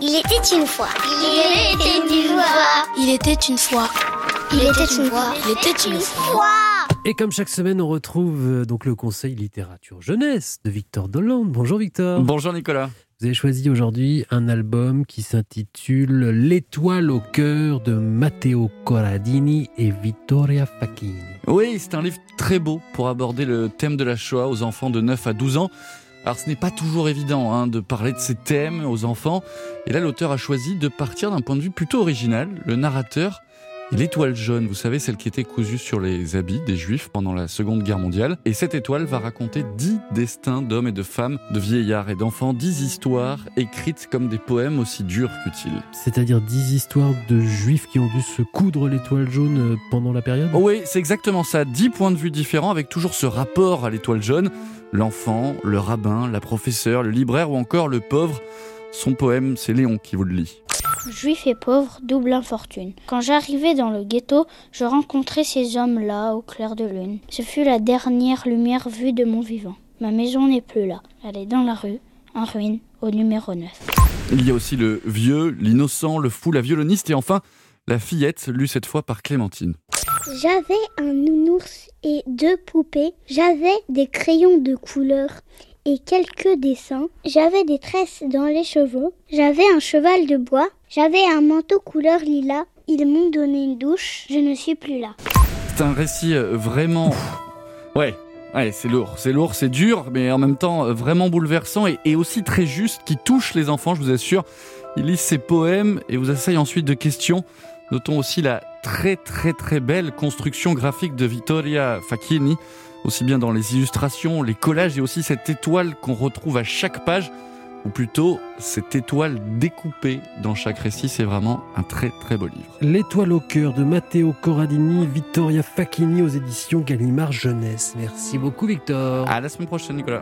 Il était une fois. Il était une fois. Il était une fois. Il était une fois. Il était une fois. Et comme chaque semaine, on retrouve euh, donc le conseil littérature jeunesse de Victor Dolande. Bonjour Victor. Bonjour Nicolas. Vous avez choisi aujourd'hui un album qui s'intitule L'étoile au cœur de Matteo Corradini et Vittoria Facchini. Oui, c'est un livre très beau pour aborder le thème de la Shoah aux enfants de 9 à 12 ans. Alors ce n'est pas toujours évident hein, de parler de ces thèmes aux enfants. Et là, l'auteur a choisi de partir d'un point de vue plutôt original. Le narrateur L'étoile jaune, vous savez, celle qui était cousue sur les habits des juifs pendant la Seconde Guerre mondiale. Et cette étoile va raconter dix destins d'hommes et de femmes, de vieillards et d'enfants, dix histoires écrites comme des poèmes aussi durs qu'utiles. C'est-à-dire dix histoires de juifs qui ont dû se coudre l'étoile jaune euh, pendant la période? Oui, c'est exactement ça. Dix points de vue différents avec toujours ce rapport à l'étoile jaune. L'enfant, le rabbin, la professeure, le libraire ou encore le pauvre. Son poème, c'est Léon qui vous le lit. Juif et pauvre, double infortune. Quand j'arrivais dans le ghetto, je rencontrais ces hommes-là au clair de lune. Ce fut la dernière lumière vue de mon vivant. Ma maison n'est plus là. Elle est dans la rue, en ruine, au numéro 9. Il y a aussi le vieux, l'innocent, le fou, la violoniste et enfin la fillette, lue cette fois par Clémentine. J'avais un nounours et deux poupées. J'avais des crayons de couleur et quelques dessins. J'avais des tresses dans les cheveux. J'avais un cheval de bois. J'avais un manteau couleur lilas. Ils m'ont donné une douche. Je ne suis plus là. C'est un récit euh, vraiment... Ouais, ouais c'est lourd. C'est lourd, c'est dur, mais en même temps euh, vraiment bouleversant et, et aussi très juste, qui touche les enfants, je vous assure. Ils lisent ses poèmes et vous essayent ensuite de questions. Notons aussi la très très très belle construction graphique de Vittoria Facchini, aussi bien dans les illustrations, les collages et aussi cette étoile qu'on retrouve à chaque page, ou plutôt cette étoile découpée dans chaque récit. C'est vraiment un très très beau livre. L'étoile au cœur de Matteo Corradini, Vittoria Facchini aux éditions Gallimard Jeunesse. Merci beaucoup Victor. À la semaine prochaine Nicolas.